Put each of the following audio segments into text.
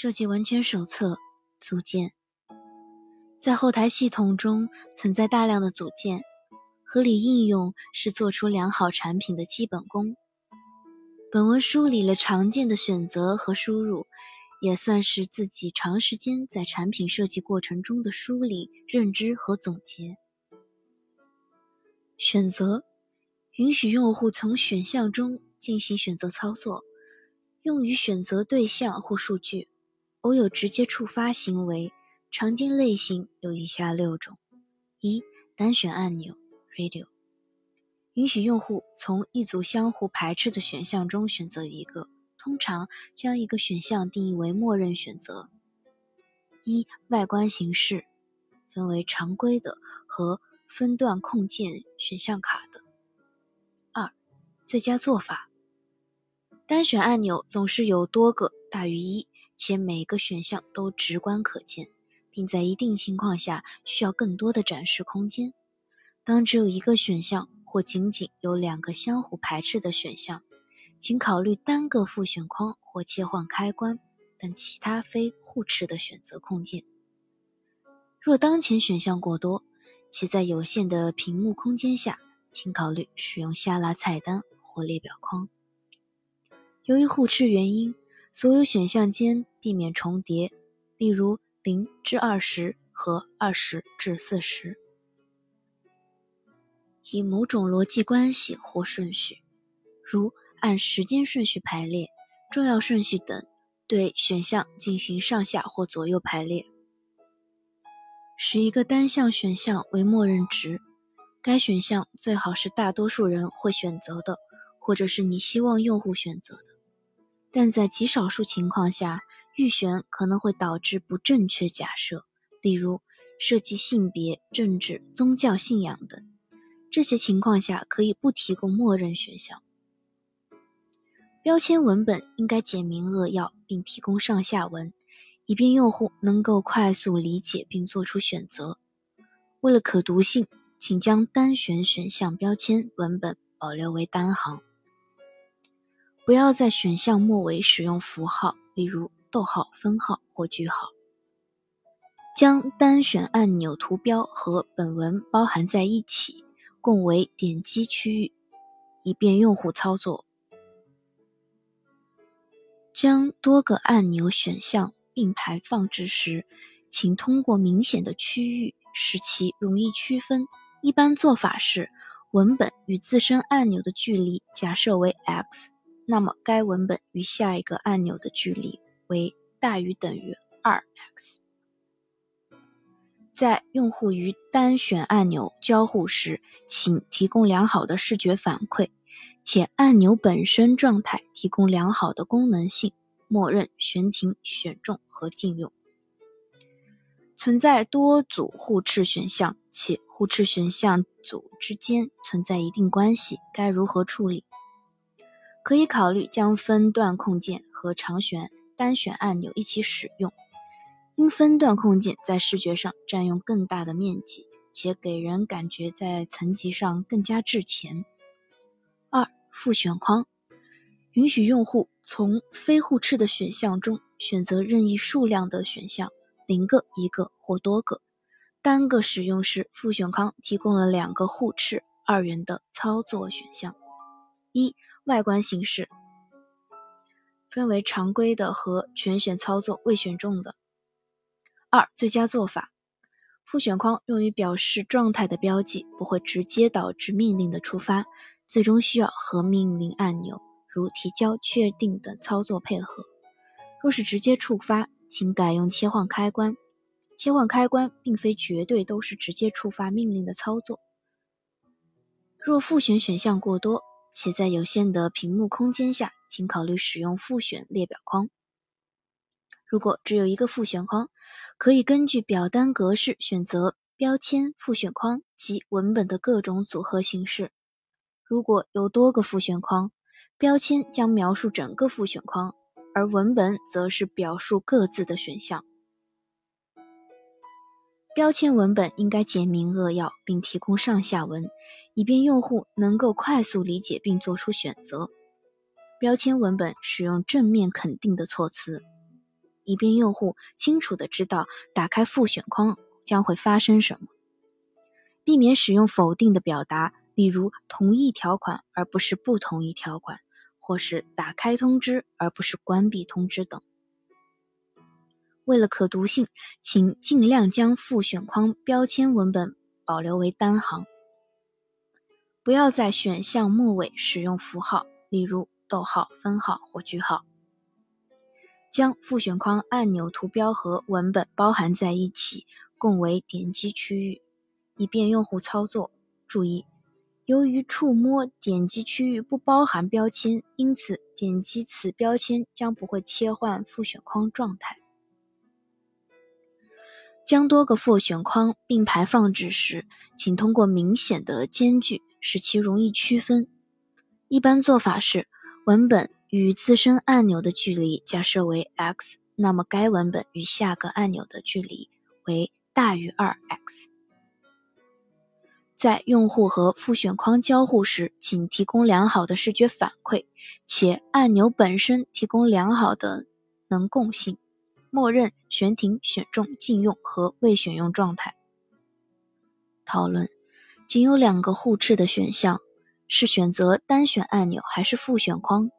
设计完全手册组件，在后台系统中存在大量的组件，合理应用是做出良好产品的基本功。本文梳理了常见的选择和输入，也算是自己长时间在产品设计过程中的梳理、认知和总结。选择允许用户从选项中进行选择操作，用于选择对象或数据。偶有直接触发行为，常见类型有以下六种：一、单选按钮 （Radio），允许用户从一组相互排斥的选项中选择一个，通常将一个选项定义为默认选择。一、外观形式分为常规的和分段控件选项卡的。二、最佳做法，单选按钮总是有多个大于一。且每个选项都直观可见，并在一定情况下需要更多的展示空间。当只有一个选项或仅仅有两个相互排斥的选项，请考虑单个复选框或切换开关等其他非互斥的选择空间。若当前选项过多，且在有限的屏幕空间下，请考虑使用下拉菜单或列表框。由于互斥原因。所有选项间避免重叠，例如零至二十和二十至四十。以某种逻辑关系或顺序，如按时间顺序排列、重要顺序等，对选项进行上下或左右排列。使一个单项选项为默认值，该选项最好是大多数人会选择的，或者是你希望用户选择的。但在极少数情况下，预选可能会导致不正确假设，例如涉及性别、政治、宗教信仰等。这些情况下可以不提供默认选项。标签文本应该简明扼要，并提供上下文，以便用户能够快速理解并做出选择。为了可读性，请将单选选项标签文本保留为单行。不要在选项末尾使用符号，例如逗号、分号或句号。将单选按钮图标和本文包含在一起，共为点击区域，以便用户操作。将多个按钮选项并排放置时，请通过明显的区域使其容易区分。一般做法是，文本与自身按钮的距离假设为 x。那么，该文本与下一个按钮的距离为大于等于二 x。在用户与单选按钮交互时，请提供良好的视觉反馈，且按钮本身状态提供良好的功能性，默认悬停、选中和禁用。存在多组互斥选项，且互斥选项组之间存在一定关系，该如何处理？可以考虑将分段控件和长选单选按钮一起使用，因分段控件在视觉上占用更大的面积，且给人感觉在层级上更加滞前。二、复选框允许用户从非互斥的选项中选择任意数量的选项，零个、一个或多个。单个使用时，复选框提供了两个互斥二元的操作选项：一。外观形式分为常规的和全选操作未选中的。二、最佳做法：复选框用于表示状态的标记，不会直接导致命令的触发，最终需要和命令按钮如提交、确定等操作配合。若是直接触发，请改用切换开关。切换开关并非绝对都是直接触发命令的操作。若复选选项过多，且在有限的屏幕空间下，请考虑使用复选列表框。如果只有一个复选框，可以根据表单格式选择标签、复选框及文本的各种组合形式。如果有多个复选框，标签将描述整个复选框，而文本则是表述各自的选项。标签文本应该简明扼要，并提供上下文。以便用户能够快速理解并做出选择。标签文本使用正面肯定的措辞：以便用户清楚的知道打开复选框将会发生什么。避免使用否定的表达，例如同意条款而不是不同意条款，或是打开通知而不是关闭通知等。为了可读性，请尽量将复选框标签文本保留为单行。不要在选项末尾使用符号，例如逗号、分号或句号。将复选框按钮图标和文本包含在一起，共为点击区域，以便用户操作。注意，由于触摸点击区域不包含标签，因此点击此标签将不会切换复选框状态。将多个复选框并排放置时，请通过明显的间距。使其容易区分。一般做法是，文本与自身按钮的距离假设为 x，那么该文本与下个按钮的距离为大于 2x。在用户和复选框交互时，请提供良好的视觉反馈，且按钮本身提供良好的能共性，默认选停、选中、禁用和未选用状态。讨论。仅有两个互斥的选项，是选择单选按钮还是复选框？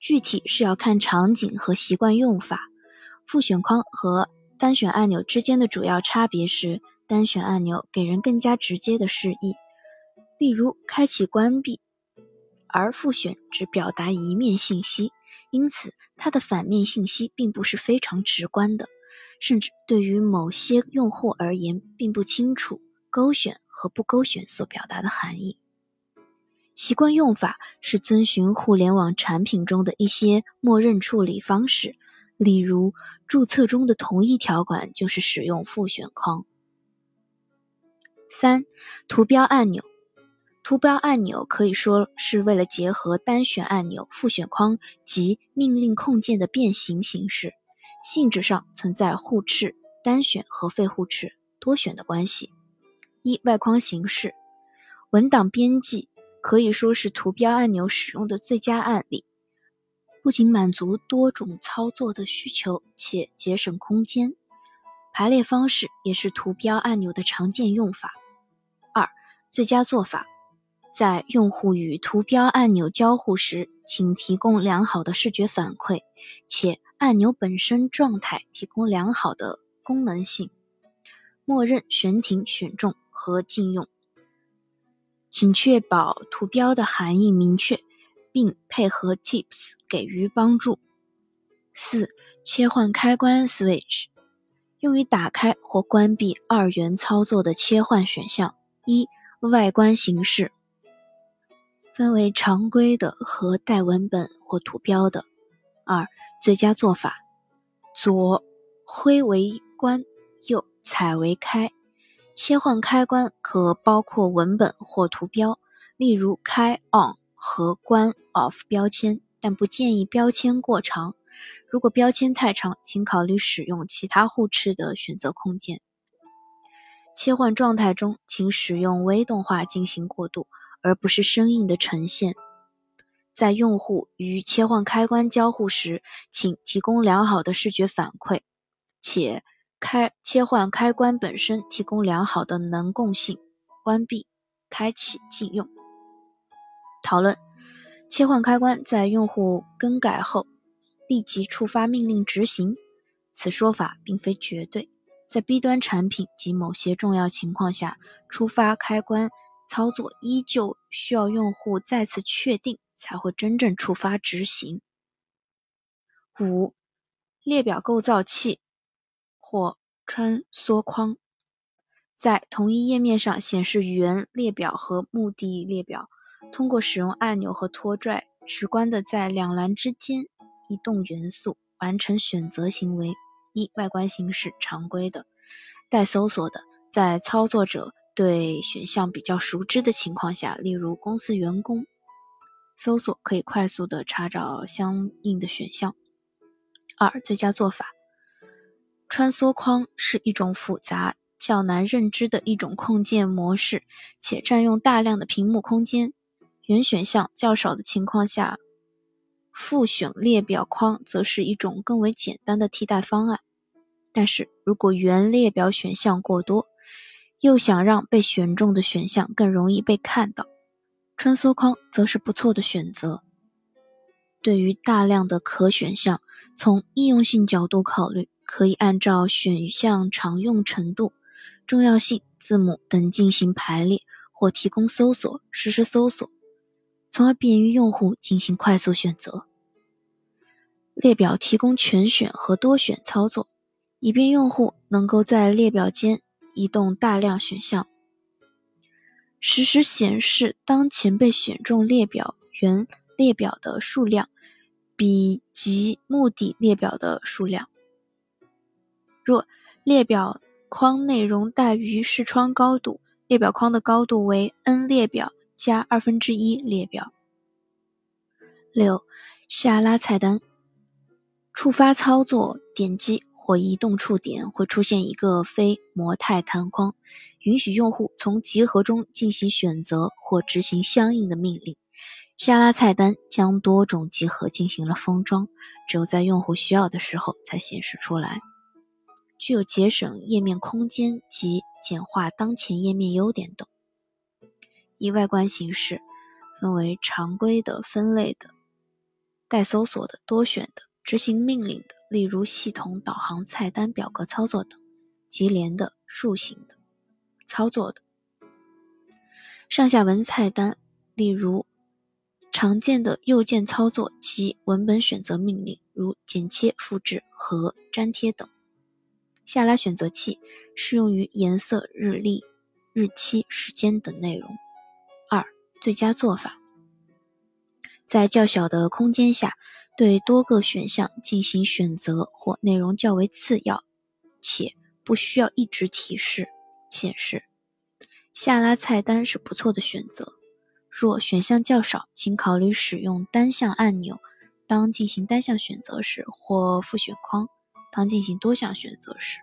具体是要看场景和习惯用法。复选框和单选按钮之间的主要差别是，单选按钮给人更加直接的示意，例如开启、关闭，而复选只表达一面信息，因此它的反面信息并不是非常直观的，甚至对于某些用户而言并不清楚。勾选和不勾选所表达的含义。习惯用法是遵循互联网产品中的一些默认处理方式，例如注册中的同意条款就是使用复选框。三、图标按钮。图标按钮可以说是为了结合单选按钮、复选框及命令控件的变形形式，性质上存在互斥、单选和非互斥、多选的关系。一外框形式，文档编辑可以说是图标按钮使用的最佳案例，不仅满足多种操作的需求，且节省空间。排列方式也是图标按钮的常见用法。二最佳做法，在用户与图标按钮交互时，请提供良好的视觉反馈，且按钮本身状态提供良好的功能性，默认悬停、选中。和禁用，请确保图标的含义明确，并配合 Tips 给予帮助。四、切换开关 Switch，用于打开或关闭二元操作的切换选项。一、外观形式分为常规的和带文本或图标的。二、最佳做法：左挥为关，右彩为开。切换开关可包括文本或图标，例如开 on 和关 off 标签，但不建议标签过长。如果标签太长，请考虑使用其他互斥的选择控件。切换状态中，请使用微动画进行过渡，而不是生硬的呈现。在用户与切换开关交互时，请提供良好的视觉反馈，且。开切换开关本身提供良好的能共性，关闭、开启、禁用。讨论：切换开关在用户更改后立即触发命令执行，此说法并非绝对。在 B 端产品及某些重要情况下，触发开关操作依旧需要用户再次确定才会真正触发执行。五、列表构造器。或穿梭框，在同一页面上显示原列表和目的列表。通过使用按钮和拖拽，直观的在两栏之间移动元素，完成选择行为。一、外观形式常规的，带搜索的，在操作者对选项比较熟知的情况下，例如公司员工，搜索可以快速的查找相应的选项。二、最佳做法。穿梭框是一种复杂、较难认知的一种控件模式，且占用大量的屏幕空间。原选项较少的情况下，复选列表框则是一种更为简单的替代方案。但是如果原列表选项过多，又想让被选中的选项更容易被看到，穿梭框则是不错的选择。对于大量的可选项，从应用性角度考虑，可以按照选项常用程度、重要性、字母等进行排列，或提供搜索实时搜索，从而便于用户进行快速选择。列表提供全选和多选操作，以便用户能够在列表间移动大量选项，实时显示当前被选中列表原列表的数量。比及目的列表的数量。若列表框内容大于视窗高度，列表框的高度为 n 列表加二分之一列表。六、下拉菜单，触发操作点击或移动触点会出现一个非模态弹框，允许用户从集合中进行选择或执行相应的命令。下拉菜单将多种集合进行了封装，只有在用户需要的时候才显示出来，具有节省页面空间及简化当前页面优点等。以外观形式分为常规的、分类的、待搜索的、多选的、执行命令的，例如系统导航菜单表格操作等；级联的、树形的、操作的；上下文菜单，例如。常见的右键操作及文本选择命令，如剪切、复制和粘贴等。下拉选择器适用于颜色、日历、日期、时间等内容。二、最佳做法：在较小的空间下，对多个选项进行选择或内容较为次要且不需要一直提示显示，下拉菜单是不错的选择。若选项较少，请考虑使用单项按钮，当进行单项选择时，或复选框，当进行多项选择时。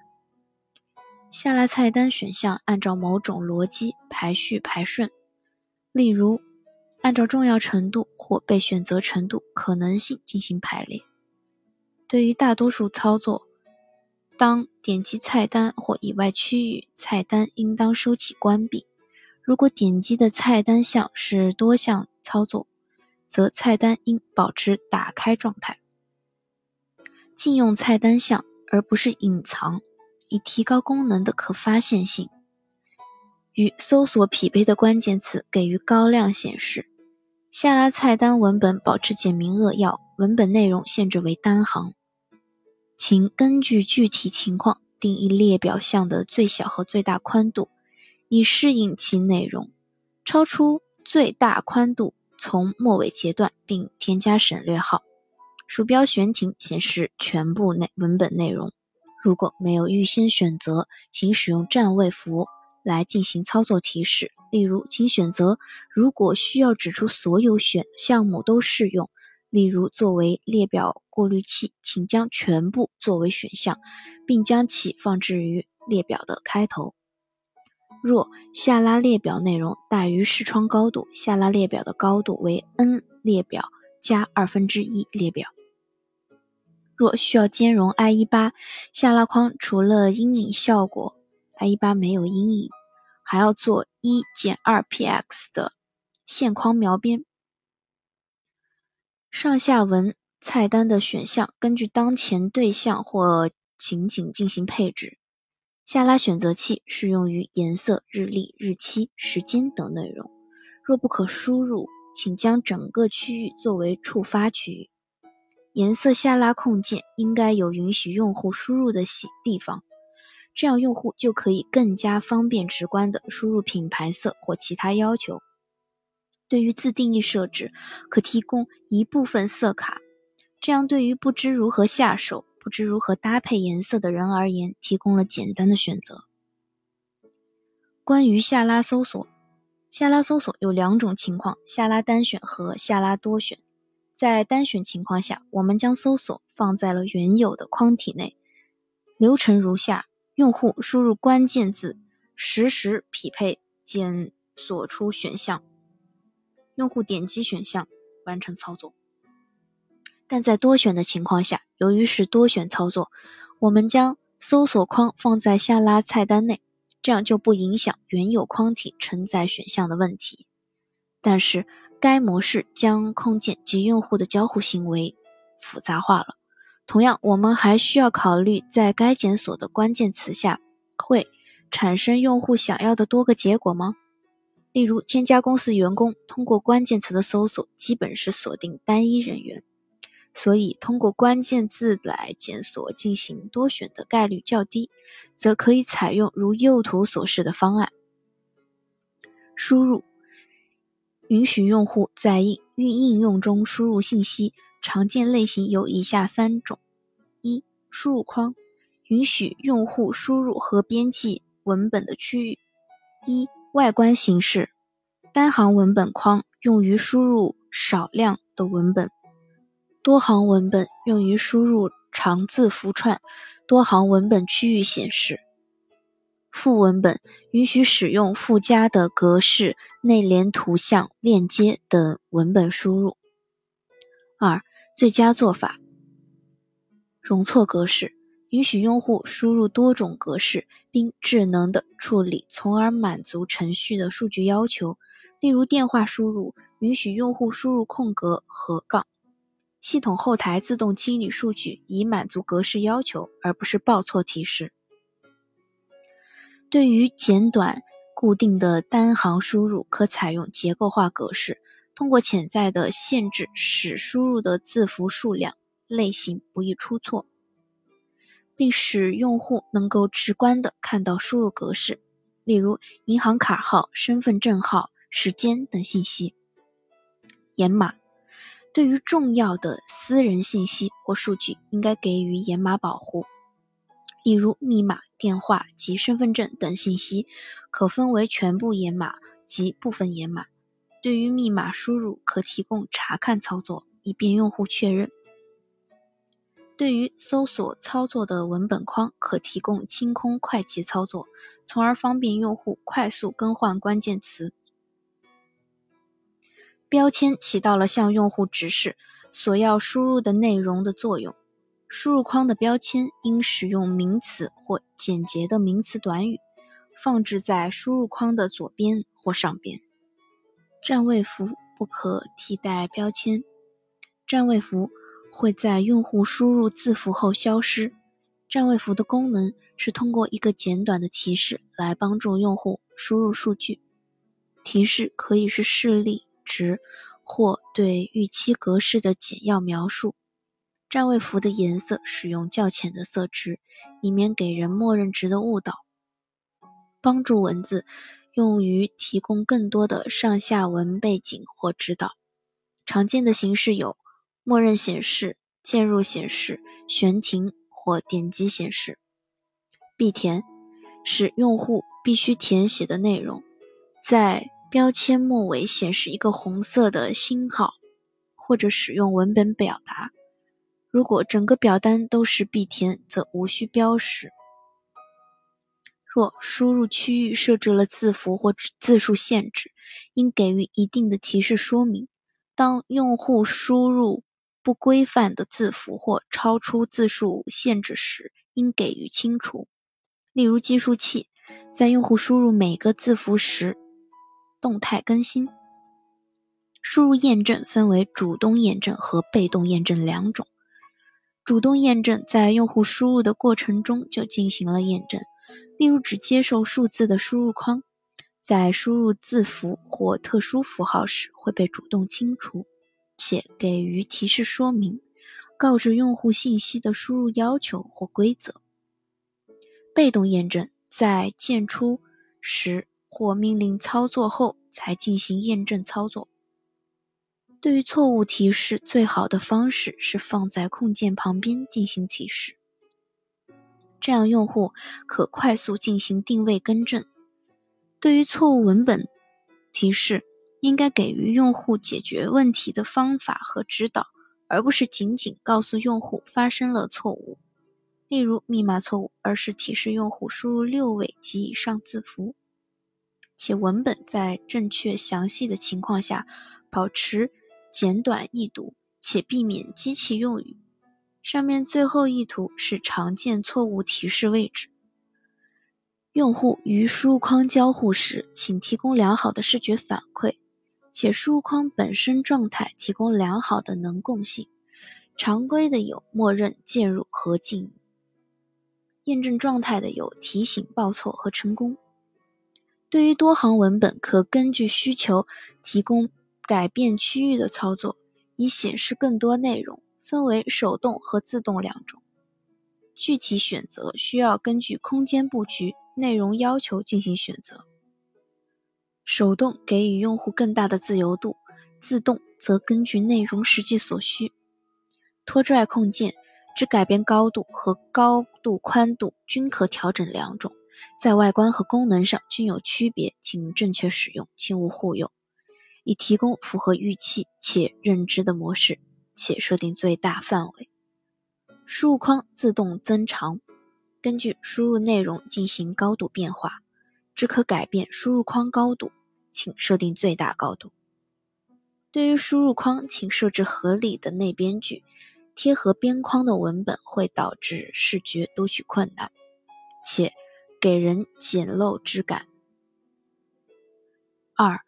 下拉菜单选项按照某种逻辑排序排顺，例如按照重要程度或被选择程度可能性进行排列。对于大多数操作，当点击菜单或以外区域，菜单应当收起关闭。如果点击的菜单项是多项操作，则菜单应保持打开状态。禁用菜单项，而不是隐藏，以提高功能的可发现性。与搜索匹配的关键词给予高亮显示。下拉菜单文本保持简明扼要，文本内容限制为单行。请根据具体情况定义列表项的最小和最大宽度。以适应其内容，超出最大宽度从末尾截断，并添加省略号。鼠标悬停显示全部内文本内容。如果没有预先选择，请使用占位符来进行操作提示。例如，请选择如果需要指出所有选项目都适用。例如，作为列表过滤器，请将全部作为选项，并将其放置于列表的开头。若下拉列表内容大于视窗高度，下拉列表的高度为 n 列表加二分之一列表。若需要兼容 IE8，下拉框除了阴影效果，IE8 没有阴影，还要做一减二 px 的线框描边。上下文菜单的选项根据当前对象或情景进行配置。下拉选择器适用于颜色、日历、日期、时间等内容。若不可输入，请将整个区域作为触发区域。颜色下拉控件应该有允许用户输入的地方，这样用户就可以更加方便直观地输入品牌色或其他要求。对于自定义设置，可提供一部分色卡，这样对于不知如何下手。不知如何搭配颜色的人而言，提供了简单的选择。关于下拉搜索，下拉搜索有两种情况：下拉单选和下拉多选。在单选情况下，我们将搜索放在了原有的框体内。流程如下：用户输入关键字，实时匹配检索出选项，用户点击选项完成操作。但在多选的情况下，由于是多选操作，我们将搜索框放在下拉菜单内，这样就不影响原有框体承载选项的问题。但是该模式将控件及用户的交互行为复杂化了。同样，我们还需要考虑在该检索的关键词下会产生用户想要的多个结果吗？例如，添加公司员工，通过关键词的搜索基本是锁定单一人员，所以通过关键字来检索进行多选的概率较低，则可以采用如右图所示的方案。输入允许用户在应应用中输入信息。常见类型有以下三种：一、输入框，允许用户输入和编辑文本的区域；一、外观形式，单行文本框用于输入少量的文本；多行文本用于输入长字符串，多行文本区域显示；副文本允许使用附加的格式、内联图像、链接等文本输入。二、最佳做法：容错格式允许用户输入多种格式，并智能的处理，从而满足程序的数据要求。例如，电话输入允许用户输入空格和杠。系统后台自动清理数据，以满足格式要求，而不是报错提示。对于简短固定的单行输入，可采用结构化格式。通过潜在的限制，使输入的字符数量类型不易出错，并使用户能够直观地看到输入格式，例如银行卡号、身份证号、时间等信息。掩码对于重要的私人信息或数据，应该给予掩码保护，例如密码、电话及身份证等信息，可分为全部掩码及部分掩码。对于密码输入，可提供查看操作，以便用户确认。对于搜索操作的文本框，可提供清空快捷操作，从而方便用户快速更换关键词。标签起到了向用户指示所要输入的内容的作用。输入框的标签应使用名词或简洁的名词短语，放置在输入框的左边或上边。占位符不可替代标签，占位符会在用户输入字符后消失。占位符的功能是通过一个简短的提示来帮助用户输入数据。提示可以是示例值或对预期格式的简要描述。占位符的颜色使用较浅的色值，以免给人默认值的误导，帮助文字。用于提供更多的上下文背景或指导。常见的形式有：默认显示、键入显示、悬停或点击显示。必填是用户必须填写的内容，在标签末尾显示一个红色的星号，或者使用文本表达。如果整个表单都是必填，则无需标识。若输入区域设置了字符或字数限制，应给予一定的提示说明。当用户输入不规范的字符或超出字数限制时，应给予清除。例如，计数器在用户输入每个字符时动态更新。输入验证分为主动验证和被动验证两种。主动验证在用户输入的过程中就进行了验证。例如，只接受数字的输入框，在输入字符或特殊符号时会被主动清除，且给予提示说明，告知用户信息的输入要求或规则。被动验证在键出时或命令操作后才进行验证操作。对于错误提示，最好的方式是放在控件旁边进行提示。这样，用户可快速进行定位更正。对于错误文本提示，应该给予用户解决问题的方法和指导，而不是仅仅告诉用户发生了错误，例如密码错误，而是提示用户输入六位及以上字符，且文本在正确详细的情况下保持简短易读，且避免机器用语。上面最后一图是常见错误提示位置。用户与输入框交互时，请提供良好的视觉反馈，且输入框本身状态提供良好的能共性。常规的有默认键入和进入，验证状态的有提醒报错和成功。对于多行文本，可根据需求提供改变区域的操作，以显示更多内容，分为手动和自动两种。具体选择需要根据空间布局。内容要求进行选择，手动给予用户更大的自由度，自动则根据内容实际所需。拖拽控件只改变高度和高度宽度均可调整两种，在外观和功能上均有区别，请正确使用，切勿互用，以提供符合预期且认知的模式，且设定最大范围。输入框自动增长。根据输入内容进行高度变化，只可改变输入框高度，请设定最大高度。对于输入框，请设置合理的内边距，贴合边框的文本会导致视觉读取困难，且给人简陋之感。二、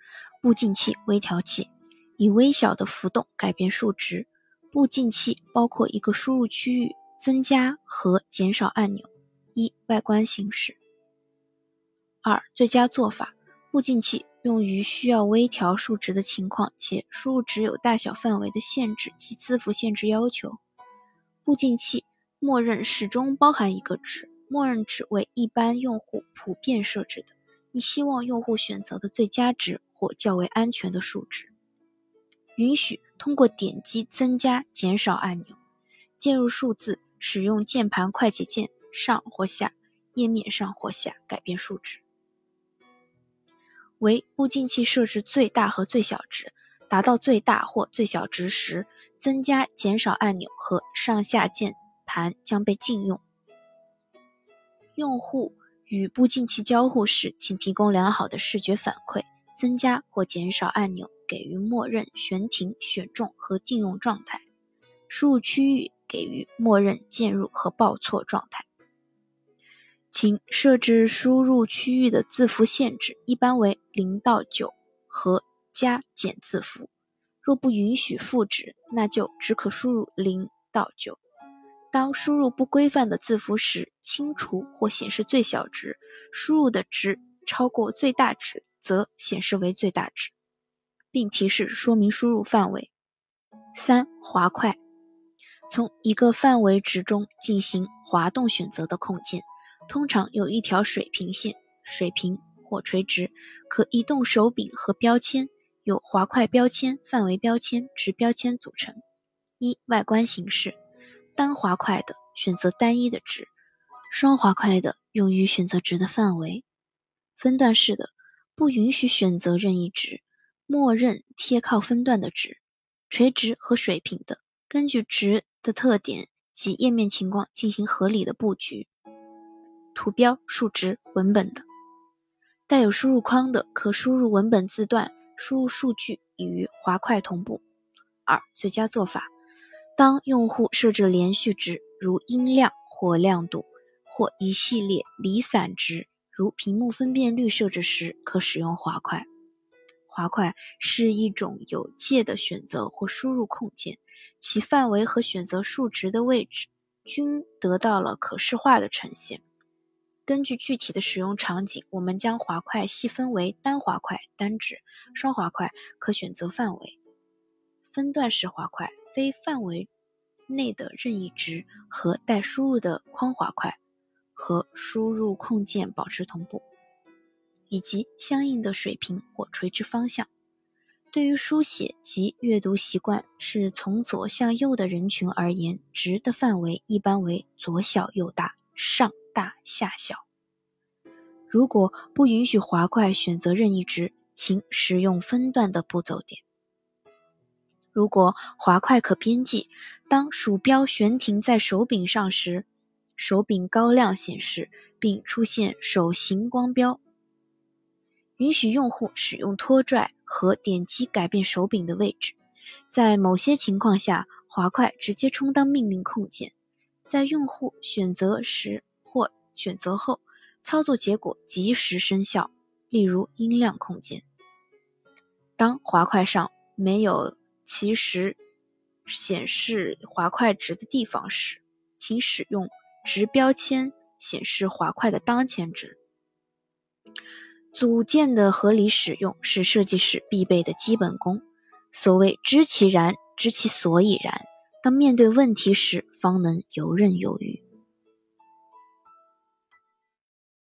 步进器微调器，以微小的浮动改变数值。步进器包括一个输入区域、增加和减少按钮。一、外观形式。二、最佳做法：步进器用于需要微调数值的情况，且输入值有大小范围的限制及字符限制要求。步进器默认始终包含一个值，默认值为一般用户普遍设置的，你希望用户选择的最佳值或较为安全的数值。允许通过点击增加、减少按钮，键入数字，使用键盘快捷键。上或下，页面上或下改变数值。为步进器设置最大和最小值，达到最大或最小值时，增加、减少按钮和上下键盘将被禁用。用户与步进器交互时，请提供良好的视觉反馈。增加或减少按钮给予默认悬停、选中和禁用状态。输入区域给予默认键入和报错状态。请设置输入区域的字符限制，一般为零到九和加减字符。若不允许赋值，那就只可输入零到九。当输入不规范的字符时，清除或显示最小值。输入的值超过最大值，则显示为最大值，并提示说明输入范围。三、滑块，从一个范围值中进行滑动选择的控件。通常有一条水平线，水平或垂直，可移动手柄和标签，由滑块标签、范围标签、值标签组成。一、外观形式：单滑块的选择单一的值，双滑块的用于选择值的范围。分段式的不允许选择任意值，默认贴靠分段的值。垂直和水平的，根据值的特点及页面情况进行合理的布局。图标、数值、文本的，带有输入框的，可输入文本字段，输入数据与滑块同步。二、最佳做法：当用户设置连续值，如音量或亮度，或一系列离散值，如屏幕分辨率设置时，可使用滑块。滑块是一种有界的选择或输入控件，其范围和选择数值的位置均得到了可视化的呈现。根据具体的使用场景，我们将滑块细分为单滑块单值、双滑块可选择范围、分段式滑块、非范围内的任意值和待输入的框滑块，和输入控件保持同步，以及相应的水平或垂直方向。对于书写及阅读习惯是从左向右的人群而言，值的范围一般为左小右大、上。大下小。如果不允许滑块选择任意值，请使用分段的步骤点。如果滑块可编辑，当鼠标悬停在手柄上时，手柄高亮显示并出现手型光标。允许用户使用拖拽和点击改变手柄的位置。在某些情况下，滑块直接充当命令控件，在用户选择时或选择后，操作结果及时生效。例如音量控件。当滑块上没有其实显示滑块值的地方时，请使用值标签显示滑块的当前值。组件的合理使用是设计师必备的基本功。所谓知其然，知其所以然。当面对问题时，方能游刃有余。